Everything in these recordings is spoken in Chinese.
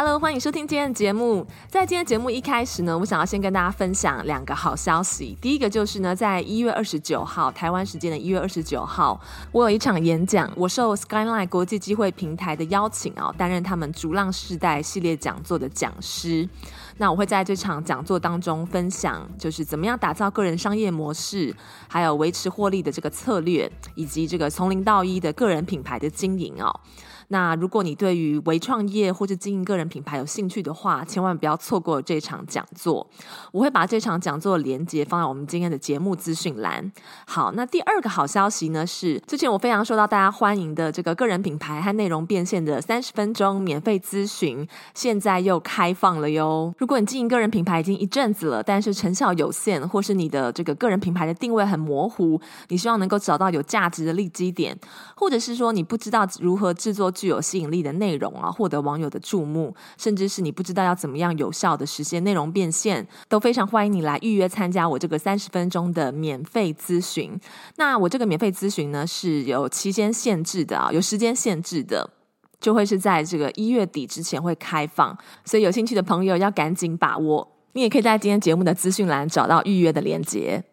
Hello，欢迎收听今天的节目。在今天节目一开始呢，我想要先跟大家分享两个好消息。第一个就是呢，在一月二十九号，台湾时间的一月二十九号，我有一场演讲，我受 Skyline 国际机会平台的邀请啊，担任他们逐浪世代系列讲座的讲师。那我会在这场讲座当中分享，就是怎么样打造个人商业模式，还有维持获利的这个策略，以及这个从零到一的个人品牌的经营哦。那如果你对于微创业或者经营个人品牌有兴趣的话，千万不要错过这场讲座。我会把这场讲座的连接放在我们今天的节目资讯栏。好，那第二个好消息呢是，之前我非常受到大家欢迎的这个个人品牌和内容变现的三十分钟免费咨询，现在又开放了哟。如果你经营个人品牌已经一阵子了，但是成效有限，或是你的这个个人品牌的定位很模糊，你希望能够找到有价值的利基点，或者是说你不知道如何制作。具有吸引力的内容啊，获得网友的注目，甚至是你不知道要怎么样有效的实现内容变现，都非常欢迎你来预约参加我这个三十分钟的免费咨询。那我这个免费咨询呢是有期间限制的啊，有时间限制的，就会是在这个一月底之前会开放，所以有兴趣的朋友要赶紧把握。你也可以在今天节目的资讯栏找到预约的链接。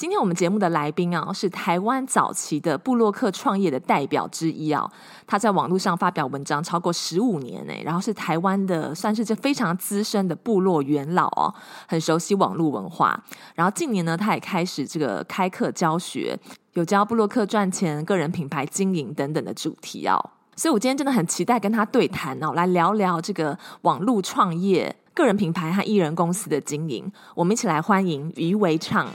今天我们节目的来宾啊，是台湾早期的部落客创业的代表之一啊。他在网络上发表文章超过十五年呢，然后是台湾的算是这非常资深的部落元老哦，很熟悉网络文化。然后近年呢，他也开始这个开课教学，有教部落客赚钱、个人品牌经营等等的主题哦。所以我今天真的很期待跟他对谈哦，来聊聊这个网络创业、个人品牌和艺人公司的经营。我们一起来欢迎于维畅。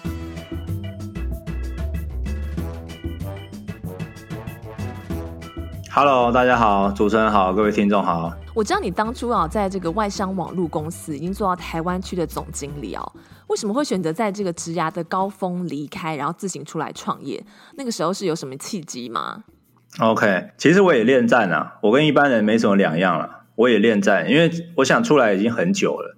Hello，大家好，主持人好，各位听众好。我知道你当初啊，在这个外商网络公司已经做到台湾区的总经理哦。为什么会选择在这个职涯的高峰离开，然后自行出来创业？那个时候是有什么契机吗？OK，其实我也恋战啊，我跟一般人没什么两样了。我也恋战，因为我想出来已经很久了，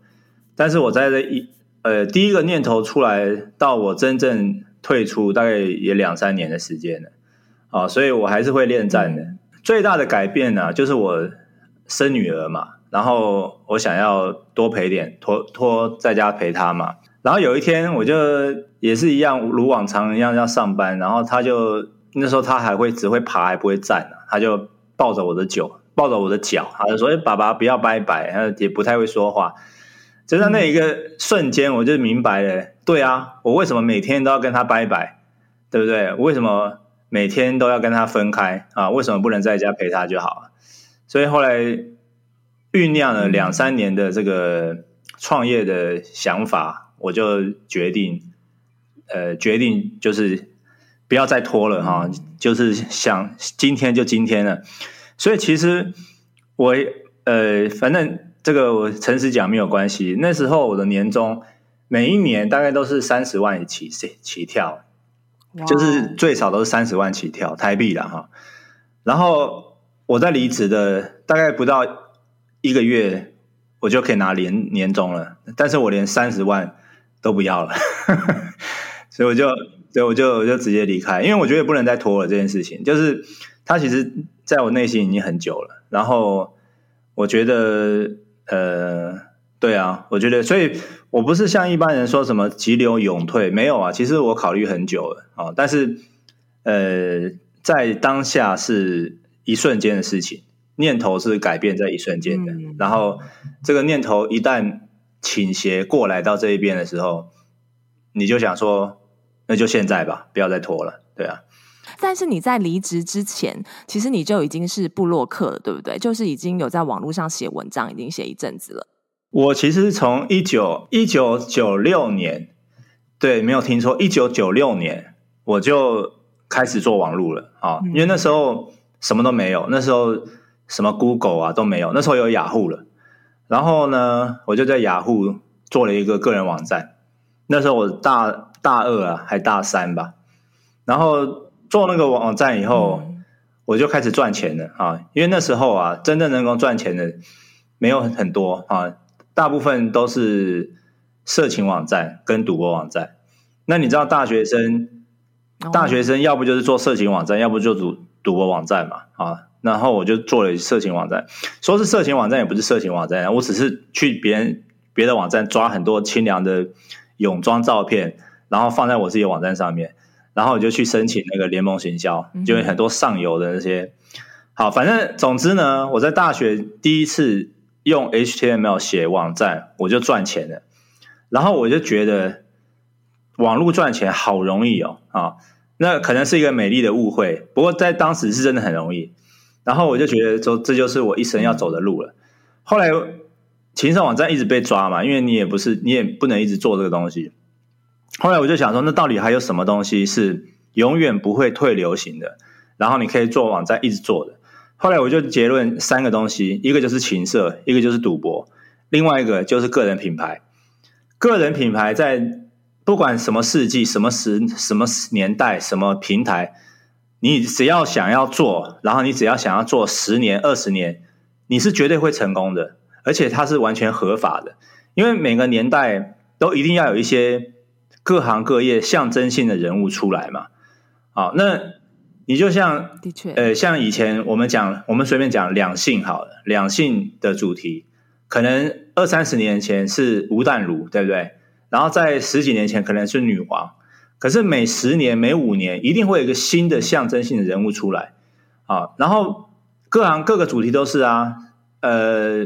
但是我在这一呃第一个念头出来到我真正退出，大概也两三年的时间了啊，哦，所以我还是会恋战的。最大的改变呢，就是我生女儿嘛，然后我想要多陪点，托托在家陪她嘛。然后有一天，我就也是一样，如往常一样要上班，然后她就那时候她还会只会爬，还不会站，她就抱着我的脚，抱着我的脚，他就说：“哎，爸爸不要拜拜。”他也不太会说话。就在那一个瞬间，我就明白了，对啊，我为什么每天都要跟她拜拜，对不对？为什么？每天都要跟他分开啊？为什么不能在家陪他就好？所以后来酝酿了两三年的这个创业的想法，我就决定，呃，决定就是不要再拖了哈，就是想今天就今天了。所以其实我呃，反正这个我诚实讲没有关系。那时候我的年终每一年大概都是三十万起起起跳。就是最少都是三十万起跳台币了哈，然后我在离职的大概不到一个月，我就可以拿年年终了，但是我连三十万都不要了，所以我就，所以我就我就直接离开，因为我觉得不能再拖了这件事情，就是它其实在我内心已经很久了，然后我觉得呃。对啊，我觉得，所以我不是像一般人说什么急流勇退，没有啊。其实我考虑很久了啊，但是呃，在当下是一瞬间的事情，念头是改变在一瞬间的。嗯、然后这个念头一旦倾斜过来到这一边的时候，你就想说，那就现在吧，不要再拖了。对啊。但是你在离职之前，其实你就已经是布洛克了，对不对？就是已经有在网络上写文章，已经写一阵子了。我其实从一九一九九六年，对，没有听错，一九九六年我就开始做网络了啊，因为那时候什么都没有，那时候什么 Google 啊都没有，那时候有雅虎了，然后呢，我就在雅虎做了一个个人网站。那时候我大大二啊，还大三吧。然后做那个网站以后，嗯、我就开始赚钱了啊。因为那时候啊，真正能够赚钱的没有很多啊，大部分都是色情网站跟赌博网站。那你知道大学生，大学生要不就是做色情网站，要不就赌赌博网站嘛啊。然后我就做了色情网站，说是色情网站也不是色情网站，我只是去别人别的网站抓很多清凉的泳装照片，然后放在我自己的网站上面，然后我就去申请那个联盟行销，就有很多上游的那些。好，反正总之呢，我在大学第一次用 HTML 写网站，我就赚钱了，然后我就觉得网络赚钱好容易哦啊，那可能是一个美丽的误会，不过在当时是真的很容易。然后我就觉得说，这就是我一生要走的路了。后来，情色网站一直被抓嘛，因为你也不是，你也不能一直做这个东西。后来我就想说，那到底还有什么东西是永远不会退流行的？然后你可以做网站一直做的。后来我就结论三个东西：一个就是情色，一个就是赌博，另外一个就是个人品牌。个人品牌在不管什么世纪、什么时、什么年代、什么平台。你只要想要做，然后你只要想要做十年、二十年，你是绝对会成功的，而且它是完全合法的。因为每个年代都一定要有一些各行各业象征性的人物出来嘛。好，那你就像的确，呃，像以前我们讲，我们随便讲两性好了，两性的主题，可能二三十年前是吴淡如，对不对？然后在十几年前可能是女王。可是每十年、每五年，一定会有一个新的象征性的人物出来啊。然后各行各个主题都是啊，呃，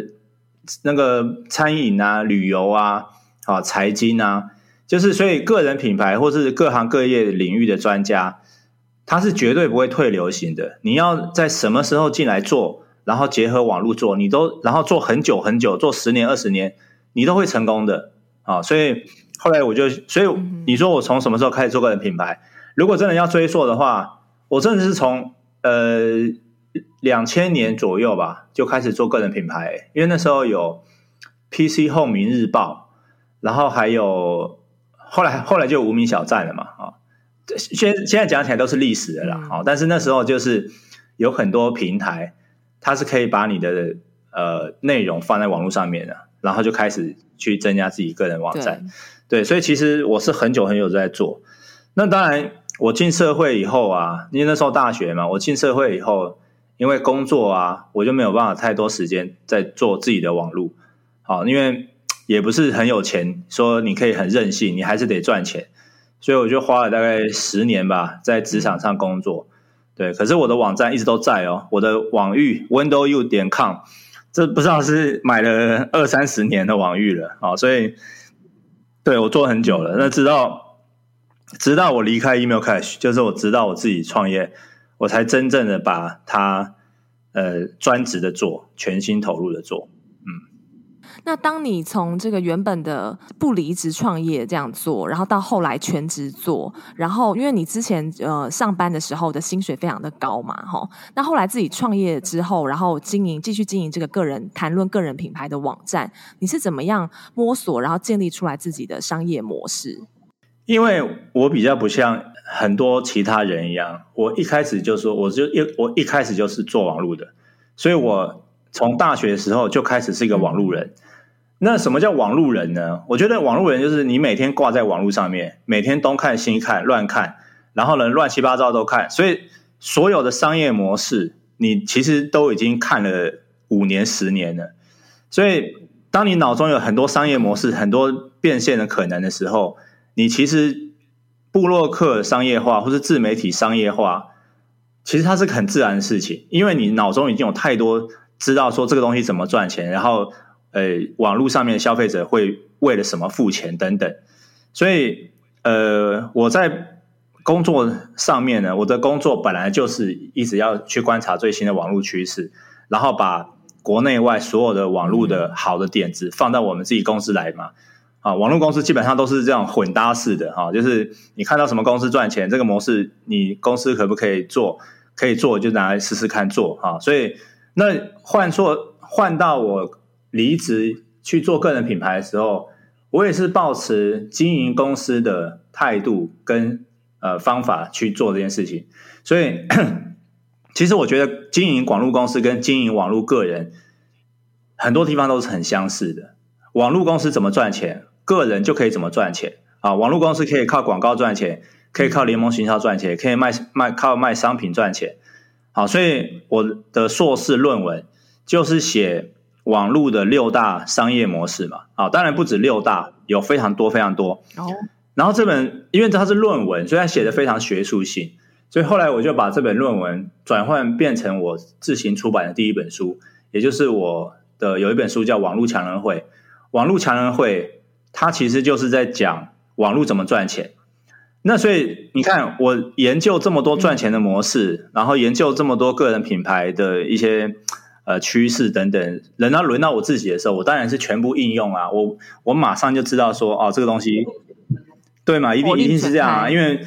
那个餐饮啊、旅游啊、啊财经啊，就是所以个人品牌或是各行各业领域的专家，他是绝对不会退流行的。你要在什么时候进来做，然后结合网络做，你都然后做很久很久，做十年、二十年，你都会成功的啊。所以。后来我就，所以你说我从什么时候开始做个人品牌？如果真的要追溯的话，我真的是从呃两千年左右吧就开始做个人品牌，因为那时候有 PC Home 明日报，然后还有后来后来就无名小站了嘛啊，现现在讲起来都是历史的啦啊，但是那时候就是有很多平台，它是可以把你的呃内容放在网络上面的，然后就开始去增加自己个人网站。对，所以其实我是很久很久在做。那当然，我进社会以后啊，因为那时候大学嘛，我进社会以后，因为工作啊，我就没有办法太多时间在做自己的网络。好，因为也不是很有钱，说你可以很任性，你还是得赚钱。所以我就花了大概十年吧，在职场上工作。对，可是我的网站一直都在哦，我的网域 windowU 点 com，这不知道是买了二三十年的网域了啊，所以。对，我做很久了，那直到直到我离开 Email Cash，就是我直到我自己创业，我才真正的把它呃专职的做，全心投入的做。那当你从这个原本的不离职创业这样做，然后到后来全职做，然后因为你之前呃上班的时候的薪水非常的高嘛，哈，那后来自己创业之后，然后经营继续经营这个个人谈论个人品牌的网站，你是怎么样摸索，然后建立出来自己的商业模式？因为我比较不像很多其他人一样，我一开始就说，我就一我一开始就是做网络的，所以我从大学的时候就开始是一个网络人。嗯那什么叫网路人呢？我觉得网路人就是你每天挂在网络上面，每天东看西看乱看，然后呢乱七八糟都看，所以所有的商业模式你其实都已经看了五年十年了。所以当你脑中有很多商业模式、很多变现的可能的时候，你其实部落客商业化或是自媒体商业化，其实它是很自然的事情，因为你脑中已经有太多知道说这个东西怎么赚钱，然后。呃，网络上面的消费者会为了什么付钱等等，所以呃，我在工作上面呢，我的工作本来就是一直要去观察最新的网络趋势，然后把国内外所有的网络的好的点子放到我们自己公司来嘛。啊，网络公司基本上都是这样混搭式的哈，就是你看到什么公司赚钱，这个模式你公司可不可以做？可以做就拿来试试看做哈。所以那换做换到我。离职去做个人品牌的时候，我也是抱持经营公司的态度跟呃方法去做这件事情。所以，其实我觉得经营网络公司跟经营网络个人很多地方都是很相似的。网络公司怎么赚钱，个人就可以怎么赚钱啊。网络公司可以靠广告赚钱，可以靠联盟行销赚钱，可以卖卖靠卖商品赚钱。好，所以我的硕士论文就是写网络的六大商业模式嘛。啊，当然不止六大，有非常多非常多。哦。然后这本因为它是论文，所以它写的非常学术性。所以后来我就把这本论文转换变成我自行出版的第一本书，也就是我的有一本书叫《网络强人会》。网络强人会，它其实就是在讲网络怎么赚钱。那所以你看，我研究这么多赚钱的模式，然后研究这么多个人品牌的一些呃趋势等等，等到轮到我自己的时候，我当然是全部应用啊！我我马上就知道说，哦，这个东西对嘛，一定一定是这样啊！因为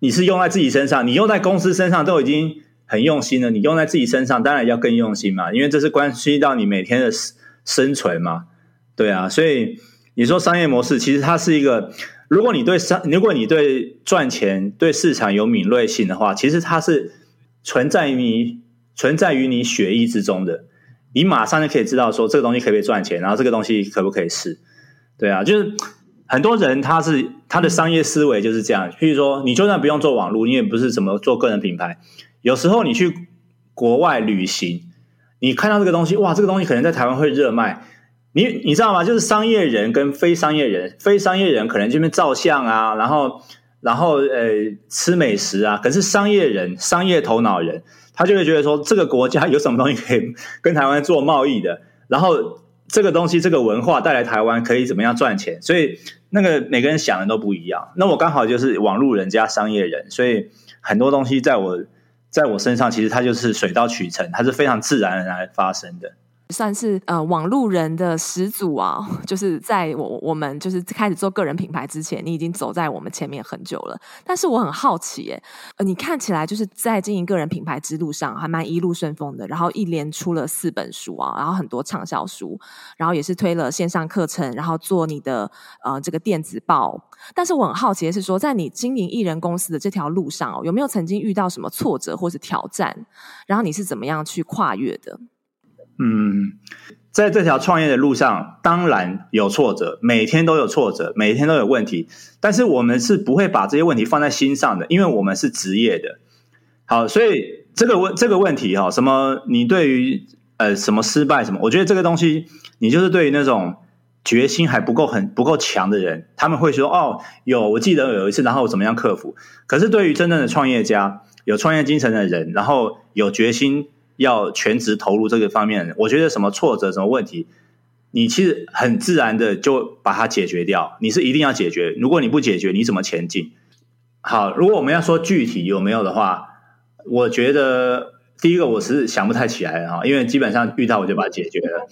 你是用在自己身上，你用在公司身上都已经很用心了，你用在自己身上当然要更用心嘛，因为这是关系到你每天的生存嘛，对啊，所以你说商业模式，其实它是一个。如果你对商，如果你对赚钱、对市场有敏锐性的话，其实它是存在于你存在于你血液之中的。你马上就可以知道说这个东西可不可以赚钱，然后这个东西可不可以试。对啊，就是很多人他是他的商业思维就是这样。譬如说，你就算不用做网络，你也不是怎么做个人品牌。有时候你去国外旅行，你看到这个东西，哇，这个东西可能在台湾会热卖。你你知道吗？就是商业人跟非商业人，非商业人可能这边照相啊，然后然后呃吃美食啊，可是商业人、商业头脑人，他就会觉得说，这个国家有什么东西可以跟台湾做贸易的，然后这个东西、这个文化带来台湾可以怎么样赚钱？所以那个每个人想的都不一样。那我刚好就是网路人加商业人，所以很多东西在我在我身上，其实它就是水到渠成，它是非常自然而然发生的。算是呃网路人的始祖啊，就是在我我们就是开始做个人品牌之前，你已经走在我们前面很久了。但是我很好奇，耶，你看起来就是在经营个人品牌之路上还蛮一路顺风的，然后一连出了四本书啊，然后很多畅销书，然后也是推了线上课程，然后做你的呃这个电子报。但是我很好奇的是说，在你经营艺人公司的这条路上哦，有没有曾经遇到什么挫折或是挑战？然后你是怎么样去跨越的？嗯，在这条创业的路上，当然有挫折，每天都有挫折，每天都有问题。但是我们是不会把这些问题放在心上的，因为我们是职业的。好，所以这个问这个问题哈，什么？你对于呃什么失败什么？我觉得这个东西，你就是对于那种决心还不够很不够强的人，他们会说哦，有，我记得有一次，然后我怎么样克服。可是对于真正的创业家，有创业精神的人，然后有决心。要全职投入这个方面，我觉得什么挫折、什么问题，你其实很自然的就把它解决掉。你是一定要解决，如果你不解决，你怎么前进？好，如果我们要说具体有没有的话，我觉得第一个我是想不太起来哈，因为基本上遇到我就把它解决了。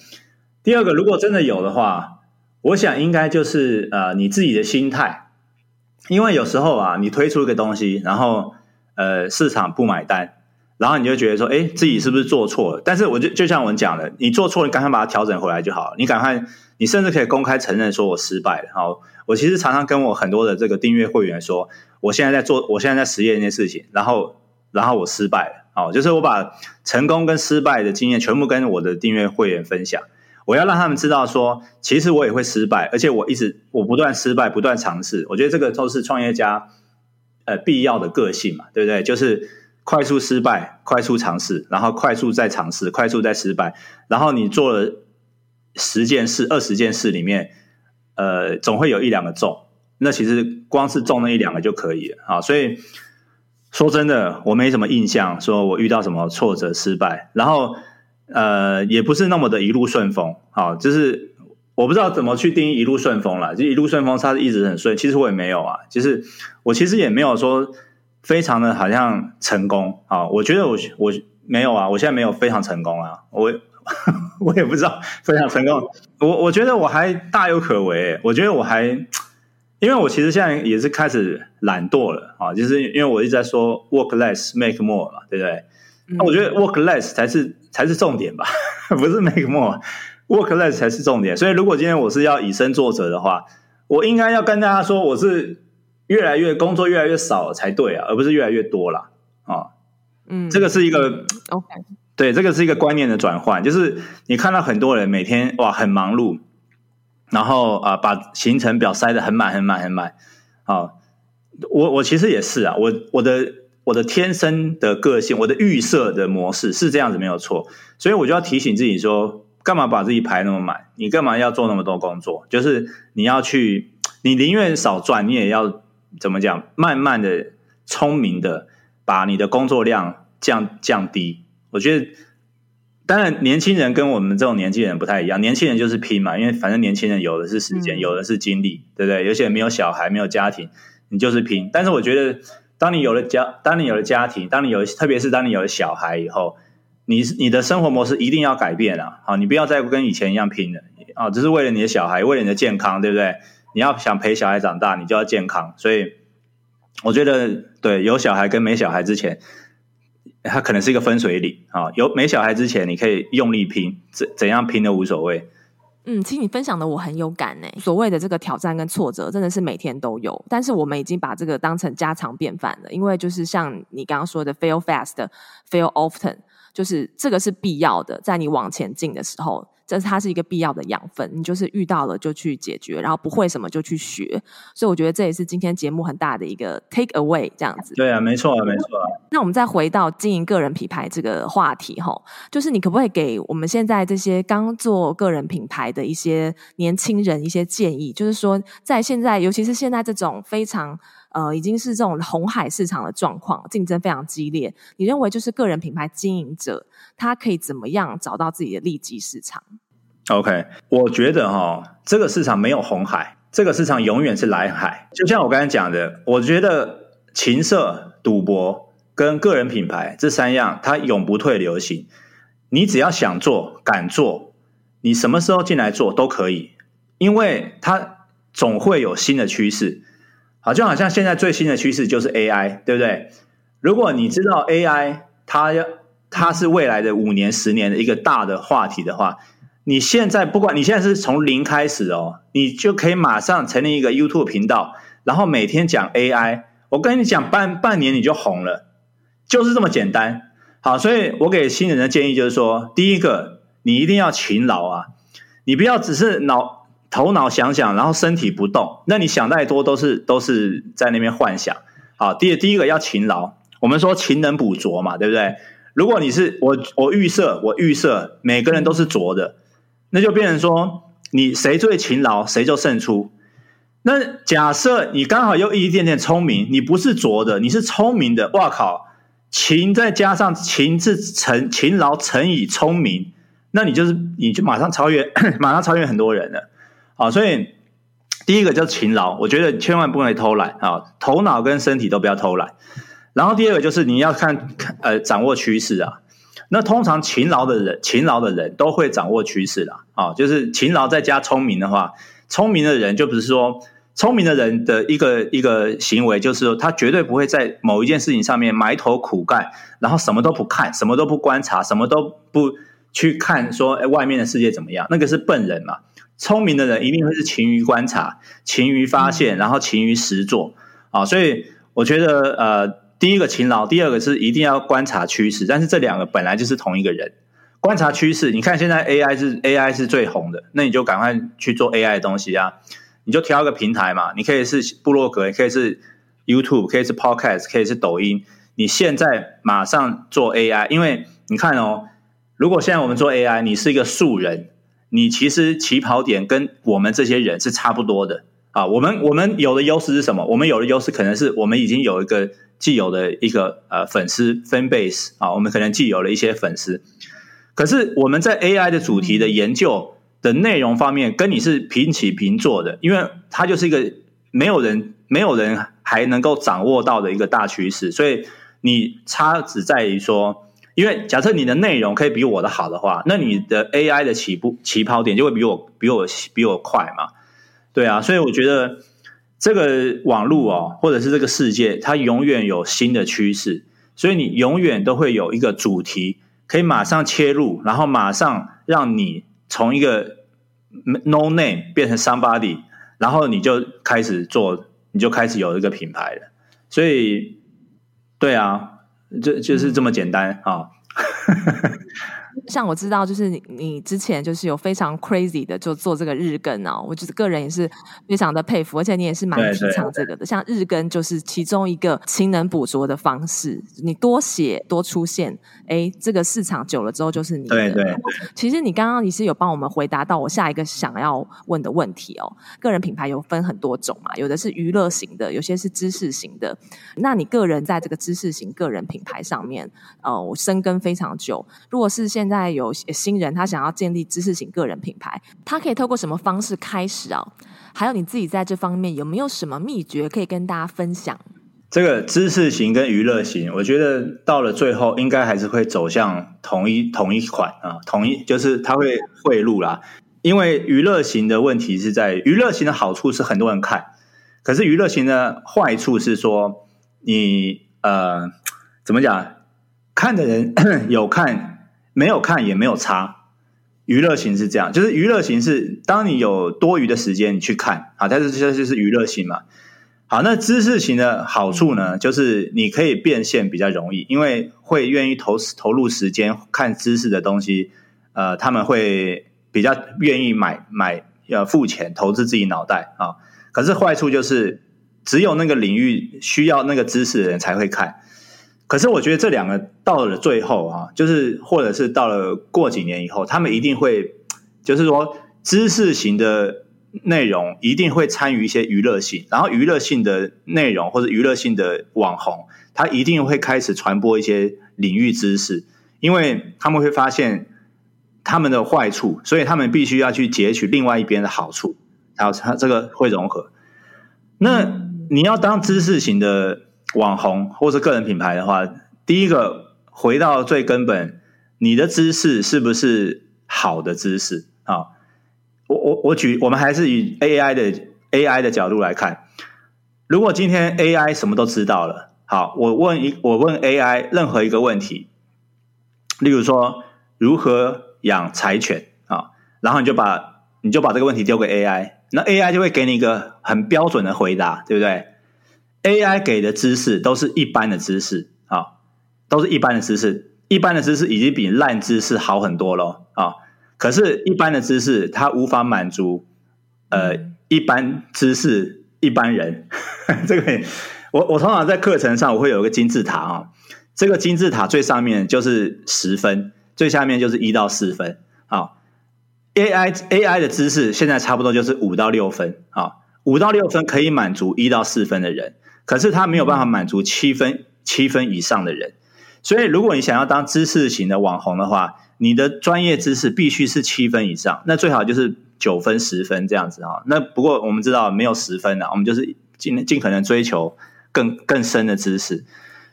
第二个，如果真的有的话，我想应该就是呃你自己的心态，因为有时候啊，你推出一个东西，然后呃市场不买单。然后你就觉得说，哎，自己是不是做错了？但是我就就像我们讲的，你做错了，你赶快把它调整回来就好了。你赶快，你甚至可以公开承认说我失败了。好，我其实常常跟我很多的这个订阅会员说，我现在在做，我现在在实验一件事情，然后然后我失败了。好，就是我把成功跟失败的经验全部跟我的订阅会员分享。我要让他们知道说，其实我也会失败，而且我一直我不断失败，不断尝试。我觉得这个都是创业家呃必要的个性嘛，对不对？就是。快速失败，快速尝试，然后快速再尝试，快速再失败，然后你做了十件事、二十件事里面，呃，总会有一两个中。那其实光是中那一两个就可以了啊。所以说真的，我没什么印象，说我遇到什么挫折、失败，然后呃，也不是那么的一路顺风。好，就是我不知道怎么去定义一路顺风了。就一路顺风，它是一直很顺。其实我也没有啊，就是我其实也没有说。非常的好像成功啊！我觉得我我没有啊，我现在没有非常成功啊，我 我也不知道非常成功。我我觉得我还大有可为，我觉得我还，因为我其实现在也是开始懒惰了啊，就是因为我一直在说 work less make more 嘛，对不对？那、嗯、我觉得 work less 才是才是重点吧，不是 make more，work less 才是重点。所以如果今天我是要以身作则的话，我应该要跟大家说，我是越来越工作越来越少才对啊，而不是越来越多啦。啊。嗯，这个是一个 OK，对，这个是一个观念的转换，就是你看到很多人每天哇很忙碌，然后啊把行程表塞得很满很满很满啊。我我其实也是啊，我我的我的天生的个性，我的预设的模式是这样子没有错，所以我就要提醒自己说，干嘛把自己排那么满？你干嘛要做那么多工作？就是你要去，你宁愿少赚，你也要怎么讲？慢慢的、聪明的把你的工作量降降低。我觉得，当然年轻人跟我们这种年轻人不太一样，年轻人就是拼嘛，因为反正年轻人有的是时间，有的是精力，对不对？有些人没有小孩，没有家庭。你就是拼，但是我觉得，当你有了家，当你有了家庭，当你有，特别是当你有了小孩以后，你你的生活模式一定要改变了好！你不要再跟以前一样拼了啊！只是为了你的小孩，为了你的健康，对不对？你要想陪小孩长大，你就要健康。所以，我觉得，对，有小孩跟没小孩之前，它可能是一个分水岭啊！有没小孩之前，你可以用力拼，怎怎样拼都无所谓。嗯，其实你分享的我很有感呢。所谓的这个挑战跟挫折，真的是每天都有。但是我们已经把这个当成家常便饭了，因为就是像你刚刚说的，fail fast，fail often，就是这个是必要的，在你往前进的时候。这是它是一个必要的养分，你就是遇到了就去解决，然后不会什么就去学，所以我觉得这也是今天节目很大的一个 take away 这样子。对啊，没错啊，没错啊。那我们再回到经营个人品牌这个话题哈，就是你可不可以给我们现在这些刚做个人品牌的一些年轻人一些建议？就是说，在现在，尤其是现在这种非常呃已经是这种红海市场的状况，竞争非常激烈，你认为就是个人品牌经营者？他可以怎么样找到自己的利基市场？OK，我觉得哈、哦，这个市场没有红海，这个市场永远是蓝海。就像我刚才讲的，我觉得情色、赌博跟个人品牌这三样，它永不退流行。你只要想做、敢做，你什么时候进来做都可以，因为它总会有新的趋势。好，就好像现在最新的趋势就是 AI，对不对？如果你知道 AI，它要它是未来的五年、十年的一个大的话题的话，你现在不管你现在是从零开始哦，你就可以马上成立一个 YouTube 频道，然后每天讲 AI。我跟你讲，半半年你就红了，就是这么简单。好，所以我给新人的建议就是说，第一个，你一定要勤劳啊，你不要只是脑头脑想想，然后身体不动，那你想太多都是都是在那边幻想。好，第第一个要勤劳，我们说勤能补拙嘛，对不对？如果你是我，我预设，我预设每个人都是拙的，那就变成说，你谁最勤劳，谁就胜出。那假设你刚好又一点点聪明，你不是拙的，你是聪明的，哇靠，勤再加上勤是乘勤劳乘以聪明，那你就是你就马上超越，马上超越很多人了。啊，所以第一个叫勤劳，我觉得千万不能偷懒啊，头脑跟身体都不要偷懒。然后第二个就是你要看呃掌握趋势啊，那通常勤劳的人，勤劳的人都会掌握趋势啦啊，就是勤劳再加聪明的话，聪明的人就不是说聪明的人的一个一个行为，就是说他绝对不会在某一件事情上面埋头苦干，然后什么都不看，什么都不观察，什么都不去看说，说哎外面的世界怎么样，那个是笨人嘛。聪明的人一定会是勤于观察，勤于发现，然后勤于实做啊，所以我觉得呃。第一个勤劳，第二个是一定要观察趋势，但是这两个本来就是同一个人。观察趋势，你看现在 AI 是 AI 是最红的，那你就赶快去做 AI 的东西啊！你就挑一个平台嘛，你可以是部落格，也可以是 YouTube，可以是 Podcast，可以是抖音。你现在马上做 AI，因为你看哦，如果现在我们做 AI，你是一个素人，你其实起跑点跟我们这些人是差不多的啊。我们我们有的优势是什么？我们有的优势可能是我们已经有一个。既有的一个呃粉丝 fan base 啊，我们可能既有了一些粉丝，可是我们在 AI 的主题的研究的内容方面，跟你是平起平坐的，因为它就是一个没有人没有人还能够掌握到的一个大趋势，所以你差只在于说，因为假设你的内容可以比我的好的话，那你的 AI 的起步起跑点就会比我比我比我快嘛，对啊，所以我觉得。这个网络哦，或者是这个世界，它永远有新的趋势，所以你永远都会有一个主题可以马上切入，然后马上让你从一个 no name 变成 somebody，然后你就开始做，你就开始有一个品牌了。所以，对啊，就就是这么简单啊。哦像我知道，就是你你之前就是有非常 crazy 的就做这个日更哦，我就是个人也是非常的佩服，而且你也是蛮提倡这个的。像日更就是其中一个勤能补拙的方式，你多写多出现，哎，这个市场久了之后就是你的。对对，对。其实你刚刚你是有帮我们回答到我下一个想要问的问题哦。个人品牌有分很多种嘛，有的是娱乐型的，有些是知识型的。那你个人在这个知识型个人品牌上面，呃，我深耕非常久。如果是现在。在有新人，他想要建立知识型个人品牌，他可以透过什么方式开始啊？还有你自己在这方面有没有什么秘诀可以跟大家分享？这个知识型跟娱乐型，我觉得到了最后应该还是会走向同一同一款啊，同一就是他会汇入啦。因为娱乐型的问题是在娱乐型的好处是很多人看，可是娱乐型的坏处是说你呃怎么讲？看的人 有看。没有看也没有差，娱乐型是这样，就是娱乐型是当你有多余的时间你去看啊，但是这就是娱乐型嘛。好，那知识型的好处呢，就是你可以变现比较容易，因为会愿意投投入时间看知识的东西，呃，他们会比较愿意买买要付钱投资自己脑袋啊。可是坏处就是只有那个领域需要那个知识的人才会看。可是我觉得这两个到了最后啊，就是或者是到了过几年以后，他们一定会，就是说知识型的内容一定会参与一些娱乐性，然后娱乐性的内容或者娱乐性的网红，他一定会开始传播一些领域知识，因为他们会发现他们的坏处，所以他们必须要去截取另外一边的好处，然后他这个会融合。那你要当知识型的。网红或是个人品牌的话，第一个回到最根本，你的知识是不是好的知识啊？我我我举，我们还是以 AI 的 AI 的角度来看，如果今天 AI 什么都知道了，好，我问一我问 AI 任何一个问题，例如说如何养柴犬啊，然后你就把你就把这个问题丢给 AI，那 AI 就会给你一个很标准的回答，对不对？AI 给的知识都是一般的知识啊，都是一般的知识，一般的知识已经比烂知识好很多了啊。可是，一般的知识它无法满足呃一般知识一般人。这个我我通常在课程上我会有一个金字塔啊，这个金字塔最上面就是十分，最下面就是一到四分啊。AI AI 的知识现在差不多就是五到六分啊，五到六分可以满足一到四分的人。可是他没有办法满足七分七分以上的人，所以如果你想要当知识型的网红的话，你的专业知识必须是七分以上，那最好就是九分十分这样子啊。那不过我们知道没有十分的，我们就是尽尽可能追求更更深的知识。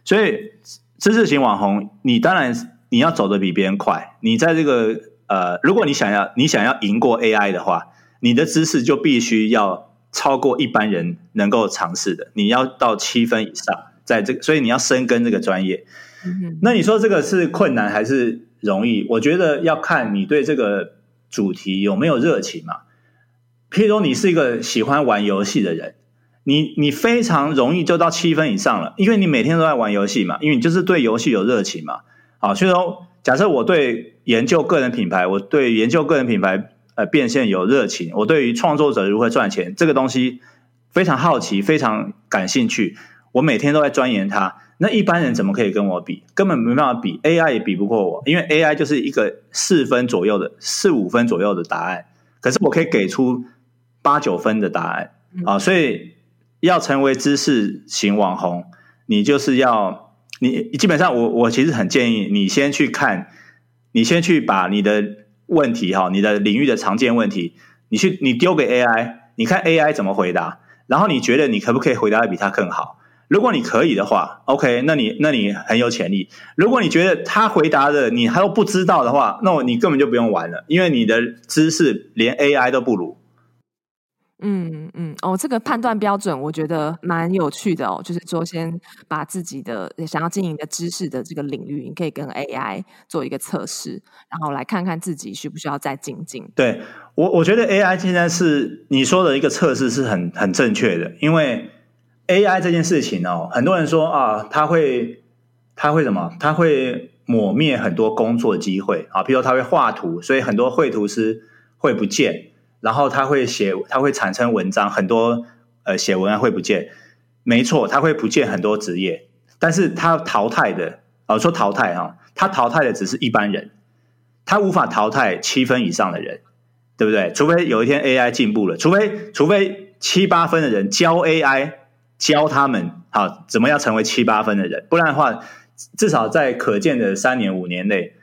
所以知识型网红，你当然你要走的比别人快，你在这个呃，如果你想要你想要赢过 AI 的话，你的知识就必须要。超过一般人能够尝试的，你要到七分以上，在这个，所以你要深耕这个专业。嗯。那你说这个是困难还是容易？我觉得要看你对这个主题有没有热情嘛。譬如说，你是一个喜欢玩游戏的人，你你非常容易就到七分以上了，因为你每天都在玩游戏嘛，因为你就是对游戏有热情嘛。好，所以说，假设我对研究个人品牌，我对研究个人品牌。呃，变现有热情，我对于创作者如何赚钱这个东西非常好奇，非常感兴趣。我每天都在钻研它。那一般人怎么可以跟我比？根本没办法比，AI 也比不过我，因为 AI 就是一个四分左右的四五分左右的答案，可是我可以给出八九分的答案啊。所以要成为知识型网红，你就是要你基本上我我其实很建议你先去看，你先去把你的。问题哈，你的领域的常见问题，你去你丢给 AI，你看 AI 怎么回答，然后你觉得你可不可以回答的比他更好？如果你可以的话，OK，那你那你很有潜力。如果你觉得他回答的你还有不知道的话，那你根本就不用玩了，因为你的知识连 AI 都不如。嗯嗯哦，这个判断标准我觉得蛮有趣的哦，就是说先把自己的想要经营的知识的这个领域，你可以跟 AI 做一个测试，然后来看看自己需不需要再精进。对我，我觉得 AI 现在是你说的一个测试是很很正确的，因为 AI 这件事情哦，很多人说啊，它会它会什么？它会抹灭很多工作机会啊，比如说它会画图，所以很多绘图师会不见。然后他会写，他会产生文章，很多呃写文案会不见，没错，他会不见很多职业，但是他淘汰的，哦说淘汰哈，他淘汰的只是一般人，他无法淘汰七分以上的人，对不对？除非有一天 AI 进步了，除非除非七八分的人教 AI 教他们好怎么样成为七八分的人，不然的话，至少在可见的三年五年内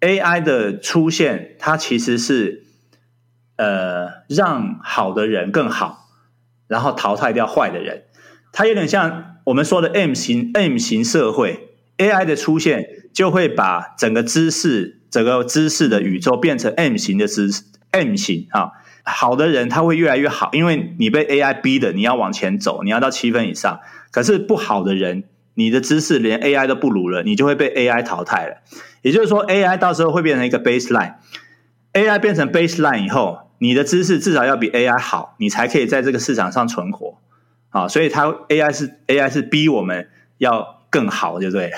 ，AI 的出现，它其实是。呃，让好的人更好，然后淘汰掉坏的人，它有点像我们说的 M 型 M 型社会。AI 的出现就会把整个知识、整个知识的宇宙变成 M 型的知识 M 型啊。好的人他会越来越好，因为你被 AI 逼的，你要往前走，你要到七分以上。可是不好的人，你的知识连 AI 都不如了，你就会被 AI 淘汰了。也就是说，AI 到时候会变成一个 baseline。AI 变成 baseline 以后。你的知识至少要比 AI 好，你才可以在这个市场上存活，啊，所以它 AI 是 AI 是逼我们要更好，对不对？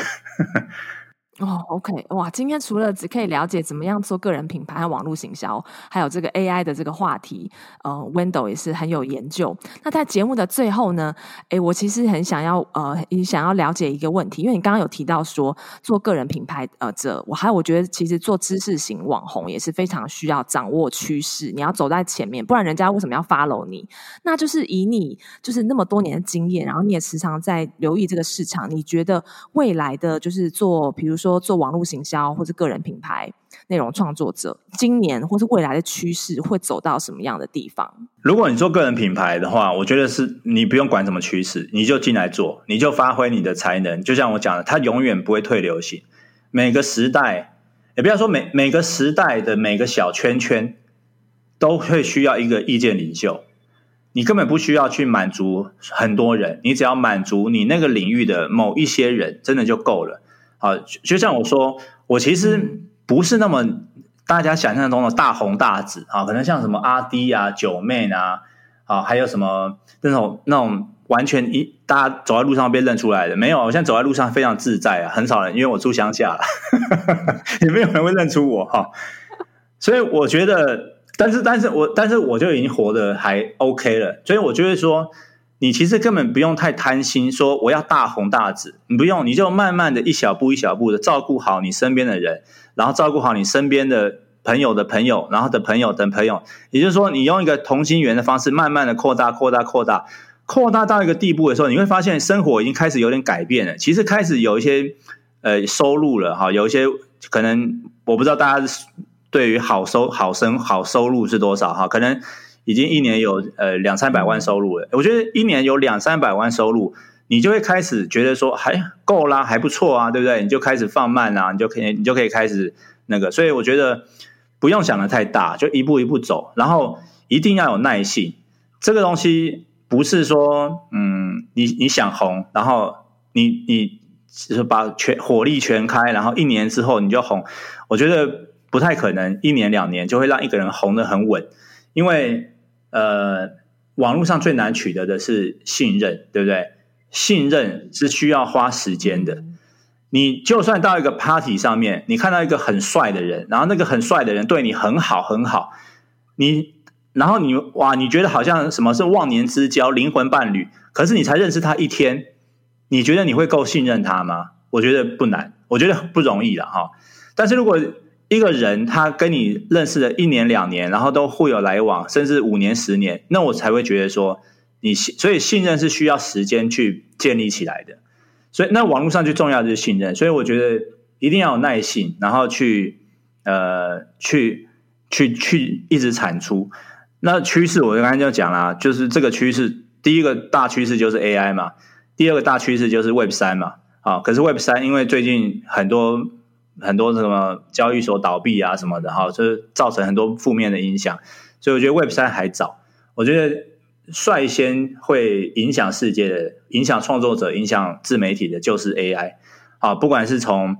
哦、，OK，哇！今天除了只可以了解怎么样做个人品牌和网络行销，还有这个 AI 的这个话题，呃，Window 也是很有研究。那在节目的最后呢，诶，我其实很想要呃，也想要了解一个问题，因为你刚刚有提到说做个人品牌呃者，我还有我觉得其实做知识型网红也是非常需要掌握趋势，你要走在前面，不然人家为什么要 follow 你？那就是以你就是那么多年的经验，然后你也时常在留意这个市场，你觉得未来的就是做，比如说。做网络行销或者个人品牌内容创作者，今年或是未来的趋势会走到什么样的地方？如果你做个人品牌的话，我觉得是你不用管什么趋势，你就进来做，你就发挥你的才能。就像我讲的，它永远不会退流行。每个时代，也不要说每每个时代的每个小圈圈，都会需要一个意见领袖。你根本不需要去满足很多人，你只要满足你那个领域的某一些人，真的就够了。啊，就像我说，我其实不是那么大家想象中的大红大紫啊，可能像什么阿弟啊、九妹啊，啊，还有什么那种那种完全一大家走在路上被认出来的，没有，我现在走在路上非常自在啊，很少人，因为我住乡下了，也没有人会认出我哈，所以我觉得，但是但是我但是我就已经活得还 OK 了，所以我就会说。你其实根本不用太贪心，说我要大红大紫，你不用，你就慢慢的一小步一小步的照顾好你身边的人，然后照顾好你身边的朋友的朋友，然后的朋友等朋友，也就是说，你用一个同心圆的方式，慢慢的扩大、扩大、扩大，扩大到一个地步的时候，你会发现生活已经开始有点改变了。其实开始有一些呃收入了哈，有一些可能我不知道大家对于好收好生好收入是多少哈，可能。已经一年有呃两三百万收入了，我觉得一年有两三百万收入，你就会开始觉得说还够啦，还不错啊，对不对？你就开始放慢啊，你就可以你就可以开始那个，所以我觉得不用想的太大，就一步一步走，然后一定要有耐性。这个东西不是说嗯，你你想红，然后你你就是把全火力全开，然后一年之后你就红，我觉得不太可能，一年两年就会让一个人红得很稳，因为。呃，网络上最难取得的是信任，对不对？信任是需要花时间的。你就算到一个 party 上面，你看到一个很帅的人，然后那个很帅的人对你很好很好，你然后你哇，你觉得好像什么是忘年之交、灵魂伴侣，可是你才认识他一天，你觉得你会够信任他吗？我觉得不难，我觉得不容易了哈。但是如果一个人他跟你认识了一年两年，然后都互有来往，甚至五年十年，那我才会觉得说你信，所以信任是需要时间去建立起来的。所以那网络上最重要的就是信任，所以我觉得一定要有耐心，然后去呃去去去一直产出。那趋势我刚才就讲了，就是这个趋势，第一个大趋势就是 AI 嘛，第二个大趋势就是 Web 三嘛。啊，可是 Web 三因为最近很多。很多什么交易所倒闭啊什么的哈，就是造成很多负面的影响，所以我觉得 Web 三还早。我觉得率先会影响世界的、影响创作者、影响自媒体的，就是 AI。啊，不管是从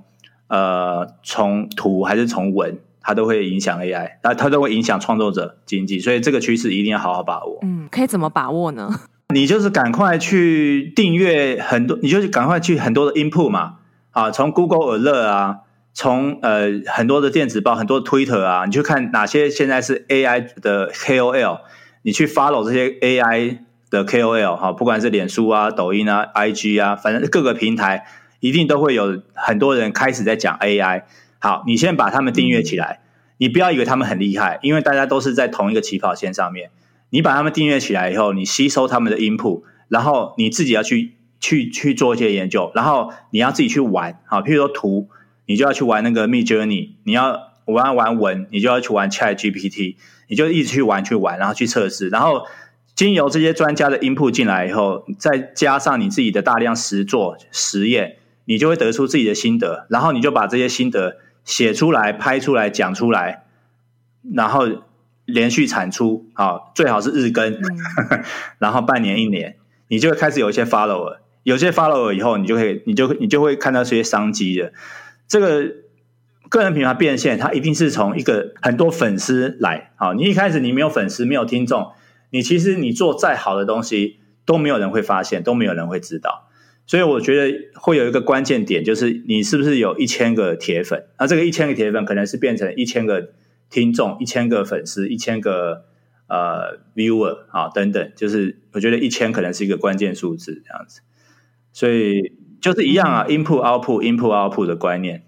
呃从图还是从文，它都会影响 AI，那它都会影响创作者经济，所以这个趋势一定要好好把握。嗯，可以怎么把握呢？你就是赶快去订阅很多，你就是赶快去很多的 input 嘛。啊，从 Google Alert 啊，从呃很多的电子报、很多的 Twitter 啊，你去看哪些现在是 AI 的 KOL，你去 follow 这些 AI 的 KOL 哈，不管是脸书啊、抖音啊、IG 啊，反正各个平台一定都会有很多人开始在讲 AI。好，你先把他们订阅起来，你不要以为他们很厉害，因为大家都是在同一个起跑线上面。你把他们订阅起来以后，你吸收他们的 input，然后你自己要去。去去做一些研究，然后你要自己去玩，好，譬如说图，你就要去玩那个 Midjourney，你要我要玩文，你就要去玩 ChatGPT，你就一直去玩去玩，然后去测试，然后经由这些专家的 input 进来以后，再加上你自己的大量实做实验，你就会得出自己的心得，然后你就把这些心得写出来、拍出来、讲出来，然后连续产出，好，最好是日更，嗯、然后半年一年，你就会开始有一些 follower。有些 follower 以后，你就可以，你就你就会看到这些商机的。这个个人品牌变现，它一定是从一个很多粉丝来。好，你一开始你没有粉丝，没有听众，你其实你做再好的东西都没有人会发现，都没有人会知道。所以我觉得会有一个关键点，就是你是不是有一千个铁粉？那这个一千个铁粉可能是变成一千个听众、一千个粉丝、一千个呃 viewer 啊等等。就是我觉得一千可能是一个关键数字，这样子。所以就是一样啊，input output input output 的观念。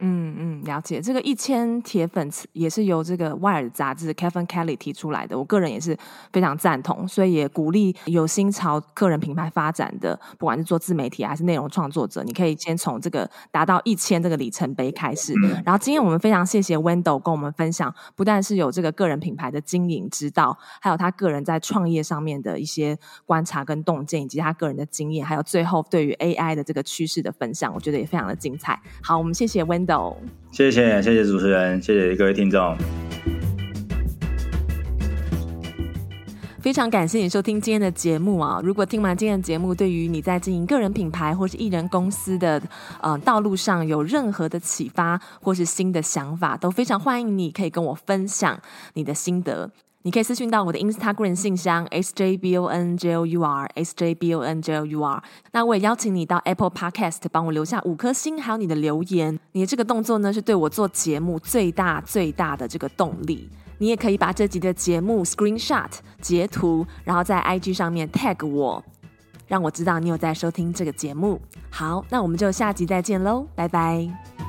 嗯嗯，了解。这个一千铁粉也是由这个《Wired》杂志 Kevin Kelly 提出来的，我个人也是非常赞同，所以也鼓励有心朝个人品牌发展的，不管是做自媒体还是内容创作者，你可以先从这个达到一千这个里程碑开始。嗯、然后今天我们非常谢谢 Wendell 跟我们分享，不但是有这个个人品牌的经营之道，还有他个人在创业上面的一些观察跟洞见，以及他个人的经验，还有最后对于 AI 的这个趋势的分享，我觉得也非常的精彩。好，我们谢谢 Wendell。谢谢谢谢主持人，谢谢各位听众。非常感谢你收听今天的节目啊！如果听完今天的节目，对于你在经营个人品牌或是艺人公司的呃道路上有任何的启发或是新的想法，都非常欢迎你可以跟我分享你的心得。你可以私讯到我的 Instagram 信箱 s j b o n j o u r s j b o n j o u r。那我也邀请你到 Apple Podcast 帮我留下五颗星，还有你的留言。你的这个动作呢，是对我做节目最大最大的这个动力。你也可以把这集的节目 Screenshot 截图，然后在 IG 上面 tag 我，让我知道你有在收听这个节目。好，那我们就下集再见喽，拜拜。